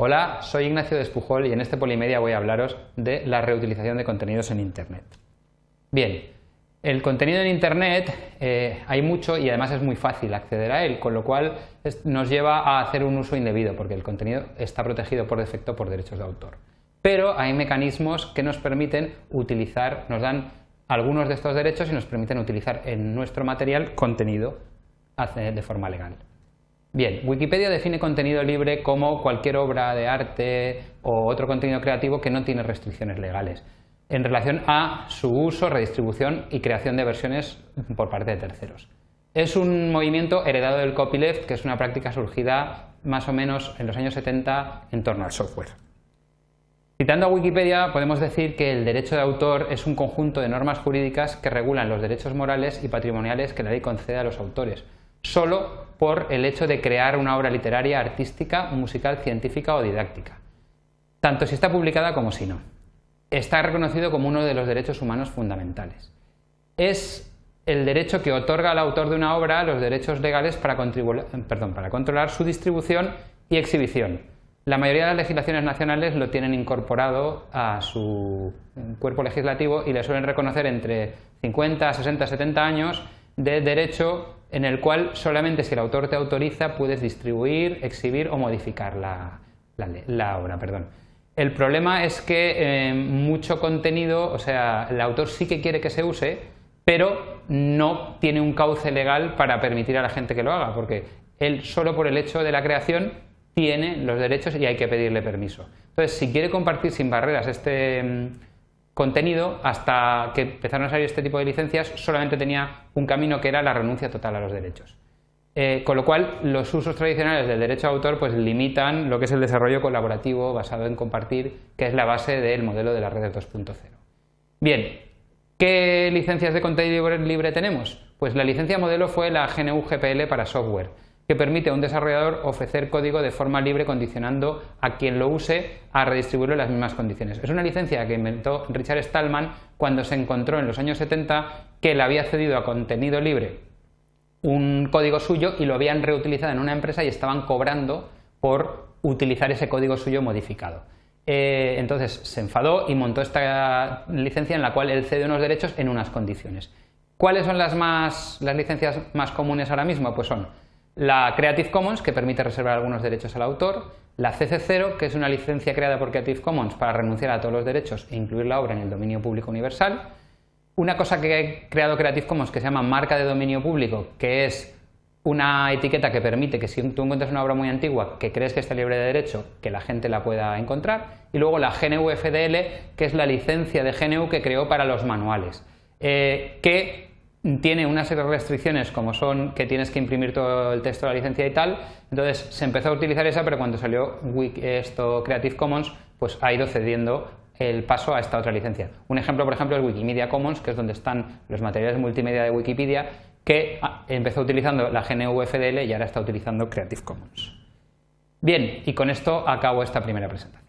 Hola, soy Ignacio Despujol y en este Polimedia voy a hablaros de la reutilización de contenidos en Internet. Bien, el contenido en Internet eh, hay mucho y además es muy fácil acceder a él, con lo cual nos lleva a hacer un uso indebido porque el contenido está protegido por defecto por derechos de autor. Pero hay mecanismos que nos permiten utilizar, nos dan algunos de estos derechos y nos permiten utilizar en nuestro material contenido de forma legal. Bien, Wikipedia define contenido libre como cualquier obra de arte o otro contenido creativo que no tiene restricciones legales en relación a su uso, redistribución y creación de versiones por parte de terceros. Es un movimiento heredado del copyleft, que es una práctica surgida más o menos en los años 70 en torno al software. Citando a Wikipedia, podemos decir que el derecho de autor es un conjunto de normas jurídicas que regulan los derechos morales y patrimoniales que la ley concede a los autores, solo por el hecho de crear una obra literaria, artística, musical, científica o didáctica, tanto si está publicada como si no. Está reconocido como uno de los derechos humanos fundamentales. Es el derecho que otorga al autor de una obra los derechos legales para, para controlar su distribución y exhibición. La mayoría de las legislaciones nacionales lo tienen incorporado a su cuerpo legislativo y le suelen reconocer entre 50, 60, 70 años de derecho en el cual solamente si el autor te autoriza puedes distribuir, exhibir o modificar la, obra. Perdón. El problema es que eh, mucho contenido, o sea, el autor sí que quiere que se use, pero no tiene un cauce legal para permitir a la gente que lo haga, porque él solo por el hecho de la creación tiene los derechos y hay que pedirle permiso. Entonces, si quiere compartir sin barreras este mm, contenido, hasta que empezaron a salir este tipo de licencias, solamente tenía un camino que era la renuncia total a los derechos. Eh, con lo cual, los usos tradicionales del derecho de autor pues, limitan lo que es el desarrollo colaborativo basado en compartir, que es la base del modelo de las redes 2.0. Bien, ¿qué licencias de contenido libre tenemos? Pues la licencia modelo fue la GNU GPL para software que permite a un desarrollador ofrecer código de forma libre condicionando a quien lo use a redistribuirlo en las mismas condiciones. Es una licencia que inventó Richard Stallman cuando se encontró en los años 70 que le había cedido a contenido libre un código suyo y lo habían reutilizado en una empresa y estaban cobrando por utilizar ese código suyo modificado. Eh, entonces se enfadó y montó esta licencia en la cual él cede unos derechos en unas condiciones. ¿Cuáles son las, más, las licencias más comunes ahora mismo? Pues son la Creative Commons, que permite reservar algunos derechos al autor, la CC0, que es una licencia creada por Creative Commons para renunciar a todos los derechos e incluir la obra en el dominio público universal, una cosa que ha creado Creative Commons que se llama marca de dominio público, que es una etiqueta que permite que si tú encuentras una obra muy antigua que crees que está libre de derecho, que la gente la pueda encontrar, y luego la GNU FDL, que es la licencia de GNU que creó para los manuales, eh, que tiene una serie de restricciones como son que tienes que imprimir todo el texto de la licencia y tal, entonces se empezó a utilizar esa, pero cuando salió esto Creative Commons, pues ha ido cediendo el paso a esta otra licencia. Un ejemplo, por ejemplo, es Wikimedia Commons, que es donde están los materiales multimedia de Wikipedia, que empezó utilizando la GNU FDL y ahora está utilizando Creative Commons. Bien, y con esto acabo esta primera presentación.